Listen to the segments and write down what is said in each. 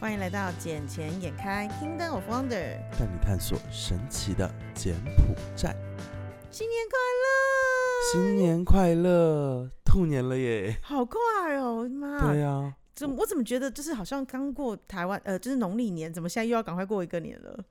欢迎来到《捡钱眼开 Kingdom of Wonder》，带你探索神奇的柬埔寨。新年快乐！新年快乐！兔年了耶！好快哦，我的妈！对啊，怎么我怎么觉得就是好像刚过台湾呃，就是农历年，怎么现在又要赶快过一个年了？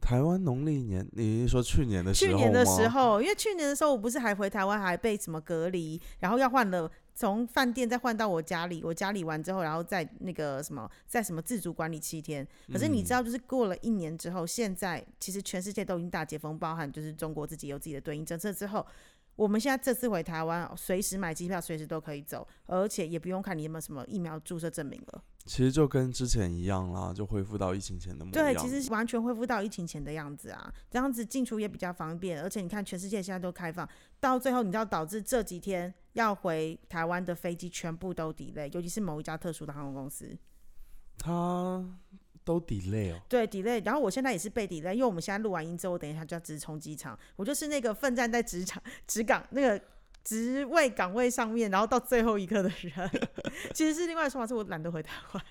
台湾农历年，你是说去年的时候去年的吗时候，因为去年的时候我不是还回台湾，还被什么隔离，然后要换了从饭店再换到我家里，我家里完之后，然后再那个什么，在什么自主管理七天。可是你知道，就是过了一年之后，现在其实全世界都已经大解封，包含就是中国自己有自己的对应政策之后。我们现在这次回台湾，随时买机票，随时都可以走，而且也不用看你有没有什么疫苗注射证明了。其实就跟之前一样啦，就恢复到疫情前的模样。对，其实完全恢复到疫情前的样子啊，这样子进出也比较方便，而且你看全世界现在都开放，到最后你知道导致这几天要回台湾的飞机全部都 delay，尤其是某一家特殊的航空公司，它都 delay 哦。对 delay。然后我现在也是被 delay，因为我们现在录完音之后，我等一下就要直冲机场，我就是那个奋战在职场职岗那个。职位岗位上面，然后到最后一刻的人，其实是另外说法，是我懒得回台湾。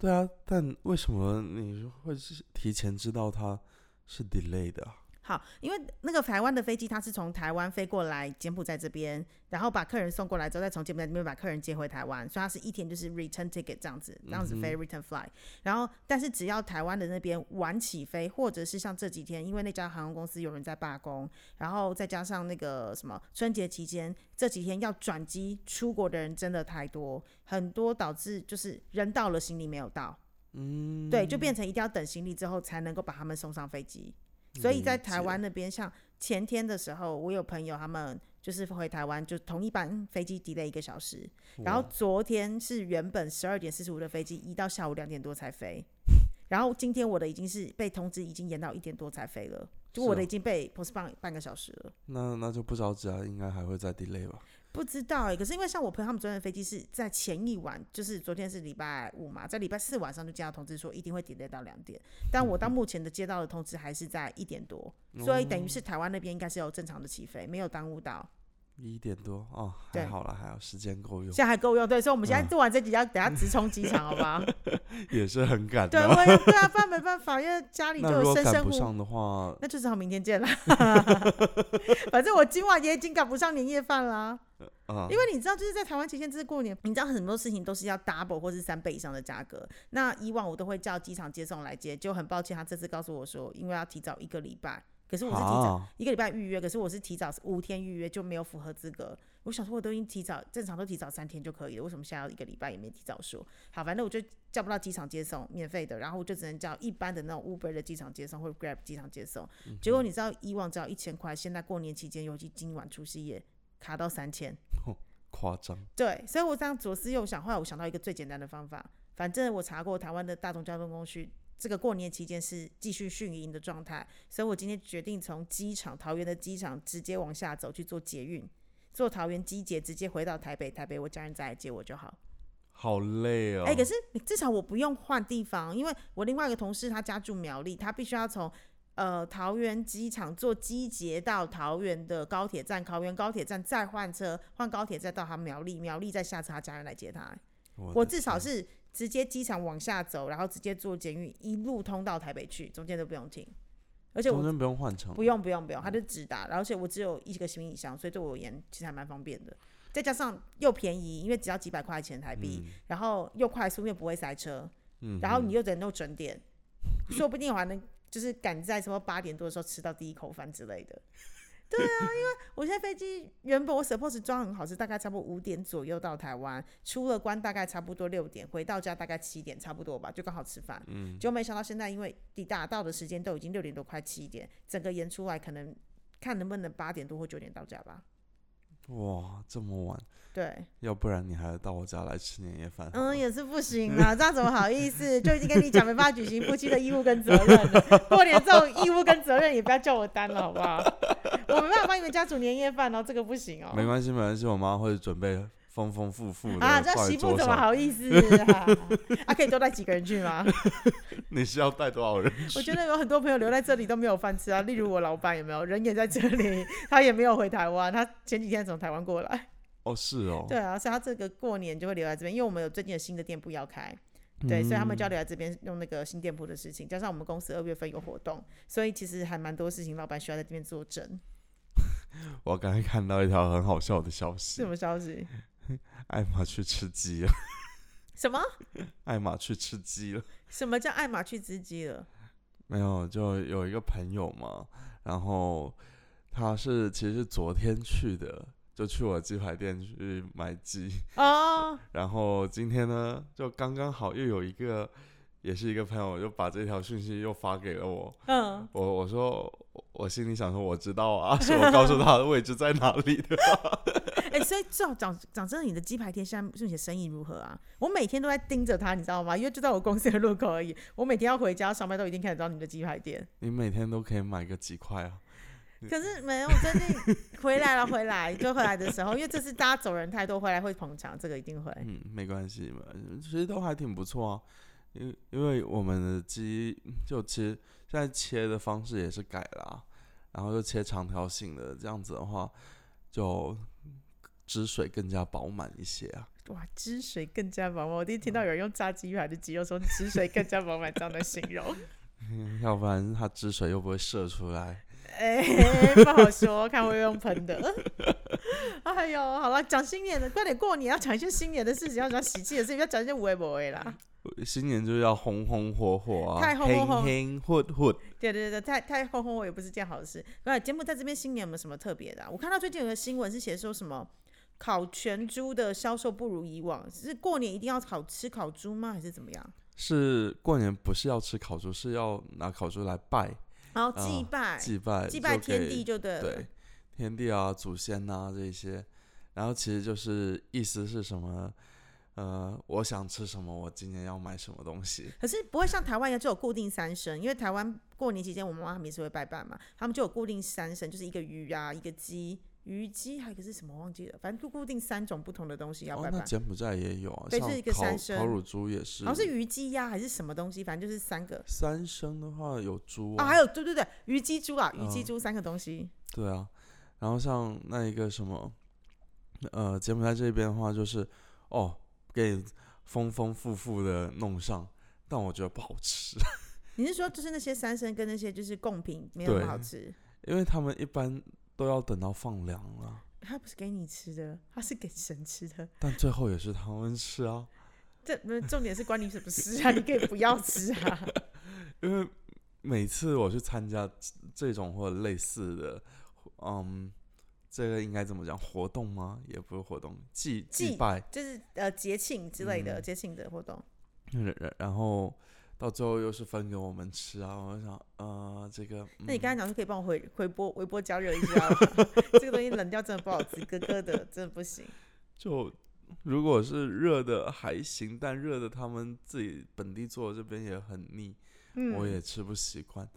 对啊，但为什么你会是提前知道他是 delay 的啊？好，因为那个台湾的飞机，它是从台湾飞过来柬埔寨这边，然后把客人送过来之后，再从柬埔寨那边把客人接回台湾，所以它是一天就是 return ticket 这样子，这样子飞 return fly。然后，但是只要台湾的那边晚起飞，或者是像这几天，因为那家航空公司有人在罢工，然后再加上那个什么春节期间这几天要转机出国的人真的太多，很多导致就是人到了，行李没有到，嗯，对，就变成一定要等行李之后才能够把他们送上飞机。所以在台湾那边，像前天的时候，我有朋友他们就是回台湾，就同一班飞机 delay 一个小时，然后昨天是原本十二点四十五的飞机，移到下午两点多才飞，然后今天我的已经是被通知已经延到一点多才飞了，就是我的哦。已经被 postpone 半个小时了。那那就不着急啊，应该还会再 delay 吧？不知道哎、可是因为像我朋友他们昨天的飞机是在前一晚，就是昨天是礼拜五嘛，在礼拜四晚上就接到通知说一定会 delay 到两点，但我到目前的接到的通知还是在一点多，所以等于是台湾那边应该是有正常的起飞，没有耽误到，一点多哦，对还好了，还好时间够用，现在还够用。对，所以我们现在嗯做完这集要等下直冲机场，好不好？也是很赶对，的。我也对啊，不然没办法，因为家里就有生生活。赶不上的话，那就只好明天见啦。反正我今晚也已经赶不上年夜饭啦。啊，因为你知道，就是在台湾期间，这是过年，你知道很多事情都是要 double 或是三倍以上的价格。那以往我都会叫机场接送来接，就很抱歉，他这次告诉我说，因为要提早一个礼拜，可是我是提早啊一个礼拜预约，可是我是提早五天预约就没有符合资格。我想说，我都已经提早，正常都提早三天就可以了，为什么现在要一个礼拜也没提早说？好，反正我就叫不到机场接送，免费的，然后我就只能叫一般的那种 Uber 的机场接送或者 Grab 机场接送。结果你知道，以往只要一千块，现在过年期间，尤其今晚除夕夜，卡到三千。夸张，对，所以我这样左思右想，后来我想到一个最简单的方法，反正我查过台湾的大众交通工具，这个过年期间是继续训营的状态，所以我今天决定从机场桃园的机场直接往下走去做捷运，坐桃园机捷直接回到台北，台北我家人再来接我就好。好累哦。哎、可是你至少我不用换地方，因为我另外一个同事他家住苗栗，他必须要从呃桃园机场坐机捷到桃园的高铁站，桃园高铁站再换车，换高铁再到他苗栗，苗栗再下车，他家人来接他。我我至少是直接机场往下走，然后直接坐监狱一路通到台北去，中间都不用停，而且我中间不用换乘，不用不用不用，它就直达，而且我只有一个行李箱，所以对我而言其实还蛮方便的。再加上又便宜，因为只要几百块钱台币，然后又快速，又不会塞车，嗯然后你又能够准点，说不定我还能就是赶在什么八点多的时候吃到第一口饭之类的。对啊，因为我现在飞机原本我 suppose 装很好，是大概差不多五点左右到台湾，出了关大概差不多六点，回到家大概七点差不多吧，就刚好吃饭。嗯，就没想到现在因为抵达到的时间都已经六点多快七点，整个延出来可能看能不能八点多或九点到家吧。哇，这么晚，对，要不然你还到我家来吃年夜饭？嗯，也是不行 啊，这样怎么好意思？就已经跟你讲没办法举行夫妻的义务跟责任了。过年这种义务跟责任也不要叫我担了，好不好？我没办法帮你们家煮年夜饭哦，这个不行哦。没关系，没关系，我妈会准备丰丰富富的啊，这媳妇。怎么好意思 啊？啊，可以多带几个人去吗？你是要带多少人？我觉得有很多朋友留在这里都没有饭吃啊，例如我老板有没有？人也在这里，他也没有回台湾，他前几天从台湾过来。哦，是哦，对啊，所以他这个过年就会留在这边，因为我们有最近有新的店铺要开，对，所以他们就要留在这边用那个新店铺的事情，加上我们公司二月份有活动，所以其实还蛮多事情，老板需要在这边作证。我刚才看到一条很好笑的消息什，么消息？艾玛去吃鸡了，什么？艾玛去吃鸡了。什么叫艾玛去吃鸡了？没有，就有一个朋友嘛，然后他是其实是昨天去的，就去我鸡排店去买鸡，哦，然后今天呢，就刚刚好又有一个，也是一个朋友，就把这条讯息又发给了我。嗯，我我说我我心里想说我知道啊，是我告诉他的位置在哪里的。哎、所以讲讲讲真的，你的鸡排店现在目前生意如何啊？我每天都在盯着他，你知道吗？因为就在我公司的路口而已。我每天要回家上班都一定看得到你的鸡排店。你每天都可以买个几块啊？可是没有，最近回来了，回来就回来的时候，因为这次大家走人太多，回来会捧场，这个一定会。嗯，没关系嘛，其实都还挺不错啊。因为因为我们的鸡就其实现在切的方式也是改了、啊，然后又切长条形的，这样子的话就汁水更加饱满一些啊。哇，汁水更加饱满！我第一次听到有人用炸鸡排的鸡肉说汁水更加饱满这样的形容。嗯 要不然它汁水又不会射出来。哎、不好说，看会用喷的。哎呦，好了，讲新年的，快点过年，要讲一些新年的事情，要讲喜气的事情，不要讲一些无为不为啦。新年就是要红红火火啊，太红红火黑混混。对对对，太太红红火也不是件好事。那节目在这边新年有没有什么特别的啊、我看到最近有个新闻是写说什么烤全猪的销售不如以往，是过年一定要烤吃烤猪吗？还是怎么样？是过年不是要吃烤猪，是要拿烤猪来拜然后祭啊拜，祭拜，祭拜天地就对了。对，天地啊、祖先呐、这些，然后其实就是意思是什么？呃，我想吃什么，我今年要买什么东西。可是不会像台湾一样就有固定三牲，因为台湾过年期间我妈妈他们也是会拜拜嘛，他们就有固定三牲，就是一个鱼啊，一个鸡，鱼鸡还有一个是什么忘记了，反正就固定三种不同的东西要哦拜，拜。那柬埔寨也有啊，像对是一三生烤乳猪也是。好像是鱼鸡呀、还是什么东西，反正就是三个三生的话有猪啊，还有对对对，鱼鸡猪啊，鱼鸡嗯猪三个东西。对啊，然后像那一个什么，呃，柬埔寨这边的话就是哦，给你丰丰富富的弄上，但我觉得不好吃，你是说就是那些三生跟那些就是贡品没有那么好吃？因为他们一般都要等到放凉了，他不是给你吃的，他是给神吃的。但最后也是他们吃啊，这不是重点是关你什么事啊？你可以不要吃啊。因为每次我去参加这种或者类似的，嗯，这个应该怎么讲？活动吗？也不是活动，祭祭祭拜，就是呃节庆之类的、嗯节庆的活动。然然然后到最后又是分给我们吃啊！我就想，呃，这个，嗯那你刚才讲说可以帮我回回波微波加热一下，这个东西冷掉真的不好吃，咯咯的真的不行。就如果是热的还行，但热的他们自己本地做这边也很腻，嗯，我也吃不习惯。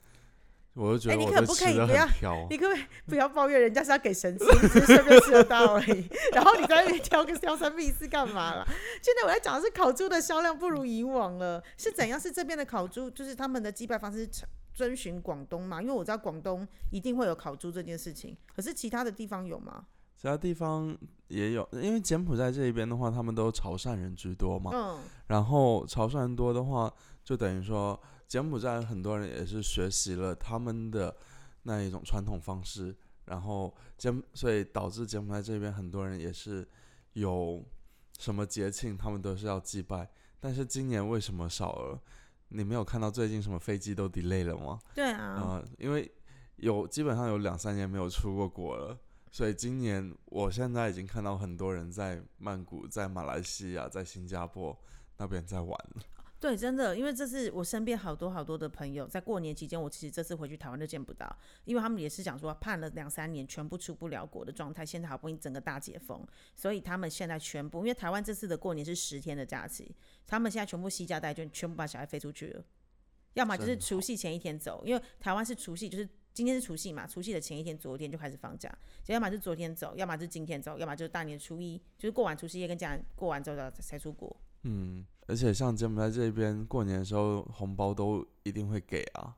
我就觉哎得你可不可以不要你可不可以不要抱怨人家是要给神吃，你只是顺便吃得到而已。然后你在那边挑个挑三必四干嘛啦？现在我在讲的是烤猪的销量不如以往了，是怎样？是这边的烤猪，就是他们的祭拜方式是遵循广东嘛？因为我知道广东一定会有烤猪这件事情，可是其他的地方有吗？其他地方也有，因为柬埔寨这一边的话，他们都潮汕人居多嘛。嗯，然后潮汕人多的话，就等于说柬埔寨很多人也是学习了他们的那一种传统方式，然后柬所以导致柬埔寨这边很多人也是有什么节庆，他们都是要祭拜。但是今年为什么少了？你没有看到最近什么飞机都 delay 了吗？对啊，啊、因为有基本上有两三年没有出过国了，所以今年我现在已经看到很多人在曼谷、在马来西亚、在新加坡那边在玩了。对，真的，因为这次我身边好多好多的朋友在过年期间，我其实这次回去台湾都见不到，因为他们也是讲说盼了两三年全部出不了国的状态，现在好不容易整个大解封，所以他们现在全部，因为台湾这次的过年是十天的假期，他们现在全部惜家带眷，全部把小孩飞出去了，要么就是除夕前一天走，因为台湾是除夕，就是今天是除夕嘛，除夕的前一天，昨天就开始放假，就要么是昨天走，要么就是今天走，要么就是大年初一，就是过完除夕夜跟家人过完之后才出国。嗯，而且像柬埔寨这边过年的时候，红包都一定会给啊，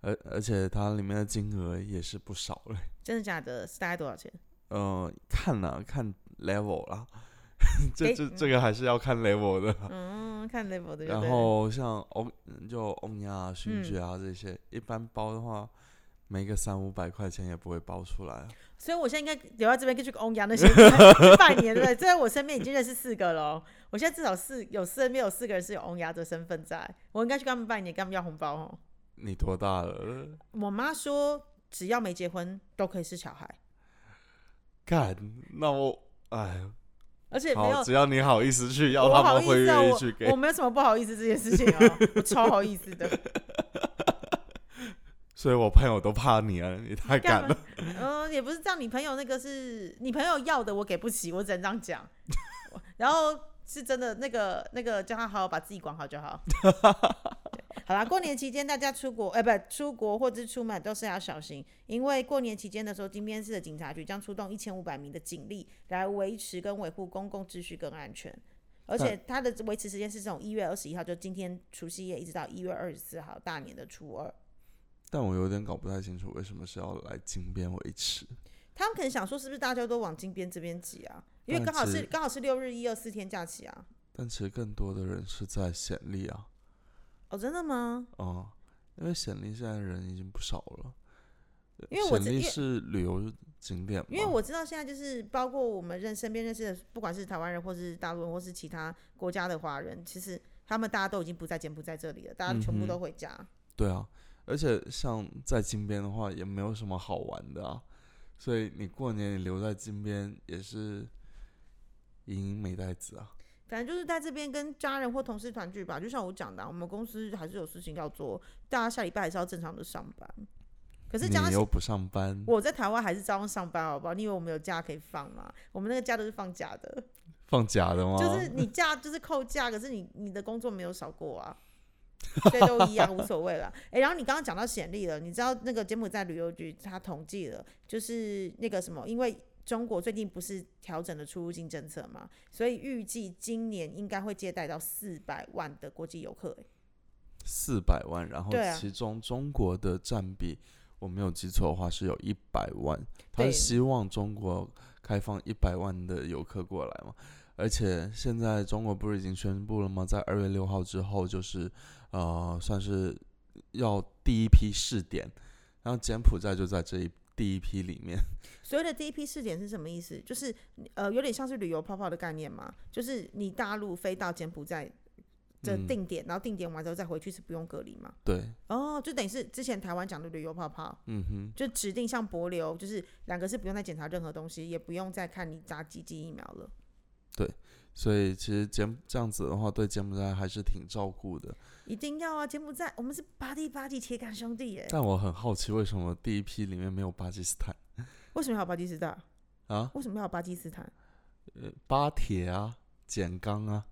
而而且它里面的金额也是不少嘞。真的假的？是大概多少钱？呃，看啦，看 level 啦，这给这这个还是要看 level 的。嗯，看 level 的。然后像欧就欧亚啊、勋嗯爵啊这些，一般包的话，没个三五百块钱也不会包出来啊。所以我现在应该留在这边，跟去欧阳那些去拜年，对不对？在我身边已经认识四个了哦，我现在至少四有身边有四个人是有欧阳的身份在，我应该去跟他们拜年，跟他们要红包哦。你多大了？我妈说，只要没结婚都可以是小孩，干，那我哎，而且没有，只要你好意思去要，我好他们会意思啊，愿意去给我我。没有什么不好意思这件事情哦，我超好意思的。所以我朋友都怕你啊，你太敢了嘛。？嗯、也不是这样，你朋友那个是你朋友要的，我给不起，我只能这样讲。然后是真的，那个那个叫他好好把自己管好就好。好啦，过年期间大家出国，哎、不出国或者是出门都是要小心，因为过年期间的时候，金边市的警察局将出动一千五百名的警力来维持跟维护公共秩序跟安全。而且它的维持时间是从一月二十一号，就今天除夕夜，一直到一月二十四号大年的初二。但我有点搞不太清楚，为什么是要来金边维持？他们可能想说，是不是大家都往金边这边挤啊？因为刚好是刚好是六日一二四天假期啊。但其实更多的人是在显利啊，哦，真的吗？哦、因为显利现在人已经不少了。因为我显利知是旅游景点嘛，因为我知道现在就是包括我们认身边认识的，不管是台湾人或是大陆人或是其他国家的华人，其实他们大家都已经不在柬埔寨这里了，大家全部都回家。对啊，而且像在金边的话，也没有什么好玩的啊，所以你过年你留在金边也是赢赢没带子啊。反正就是在这边跟家人或同事团聚吧。就像我讲的啊、我们公司还是有事情要做，大家下礼拜还是要正常的上班。可是加你又不上班，我在台湾还是照样上班，好不好？你以为我们有假可以放吗？我们那个假都是放假的。放假的吗？就是你假就是扣假，可是你你的工作没有少过啊，所以都一样无所谓了。哎、然后你刚刚讲到显利了，你知道那个柬埔寨旅游局他统计了，就是那个什么，因为中国最近不是调整了出入境政策嘛，所以预计今年应该会接待到四百万的国际游客、诶四百万，然后其中中国的占比，我没有记错的话是有一百万，他是希望中国开放一百万的游客过来嘛。而且现在中国不是已经宣布了吗？在二月六号之后，就是呃，算是要第一批试点，然后柬埔寨就在这一第一批里面。所谓的第一批试点是什么意思？就是呃，有点像是旅游泡泡的概念嘛，就是你大陆飞到柬埔寨的嗯定点，然后定点完之后再回去是不用隔离嘛？对，哦，就等于是之前台湾讲的旅游泡泡，嗯哼，就指定像博流，就是两个是不用再检查任何东西，也不用再看你打几剂疫苗了。所以其实柬这样子的话，对柬埔寨还是挺照顾的。一定要啊！柬埔寨，我们是巴蒂巴蒂铁杆兄弟耶。但我很好奇，为什么第一批里面没有巴基斯坦为什么要有巴基斯坦？啊？为什么要有巴基斯坦？呃，巴铁啊，简钢啊，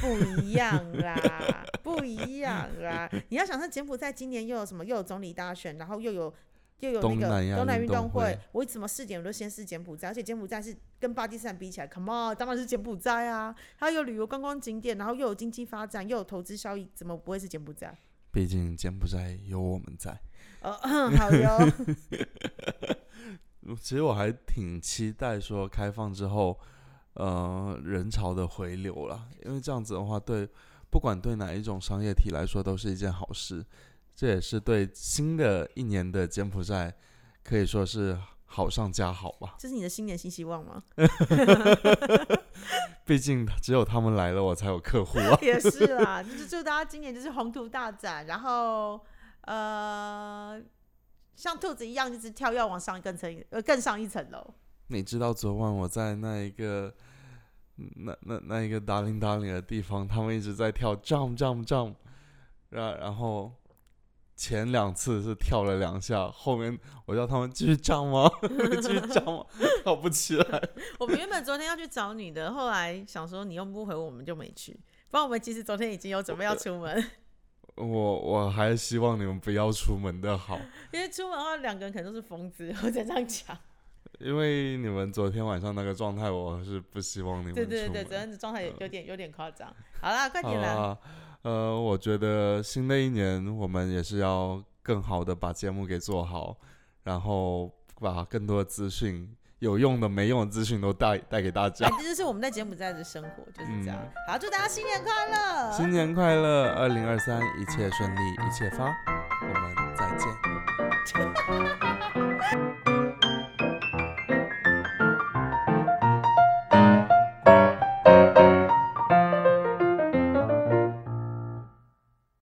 不一样啦，不一样啦！你要想，像柬埔寨今年又有什么？又有总理大选，然后又有又有那个东南运动会会。我怎么试点我都先试柬埔寨，而且柬埔寨是跟巴基斯坦比起来，Come on，当然是柬埔寨啊！它有旅游观光景点，然后又有经济发展，又有投资效益，怎么不会是柬埔寨？毕竟柬埔寨有我们在。哦，好哟。其实我还挺期待说开放之后，呃，人潮的回流啦，因为这样子的话，对不管对哪一种商业体来说都是一件好事。这也是对新的一年的柬埔寨可以说是好上加好吧。这是你的新年新希望吗？毕竟只有他们来了，我才有客户啊。也是啦，就是祝大家今年就是宏图大展，然后呃，像兔子一样，就是跳跃往上更层呃更上一层楼。你知道昨晚我在那一个那那那一个达令达令的地方，他们一直在跳 jump jump jump，然然后前两次是跳了两下，后面我叫他们继续 jump 吗？继续 jump 吗？跳不起来。我们原本昨天要去找你的，后来想说你又不回我，我们就没去。不然我们其实昨天已经有准备要出门，我我还是希望你们不要出门的好，因为出门的话两个人可能都是疯子，我才这样讲。因为你们昨天晚上那个状态，我是不希望你们。对对对，昨天的状态有有点有点夸张。好啦，快好点啦！啊，呃，我觉得新的一年我们也是要更好的把节目给做好，然后把更多的资讯有用的、没用的资讯都带带给大家哎。这就是我们在柬埔寨的生活，就是这样嗯。好，祝大家新年快乐！新年快乐，二零二三一切顺利，一切发，我们再见。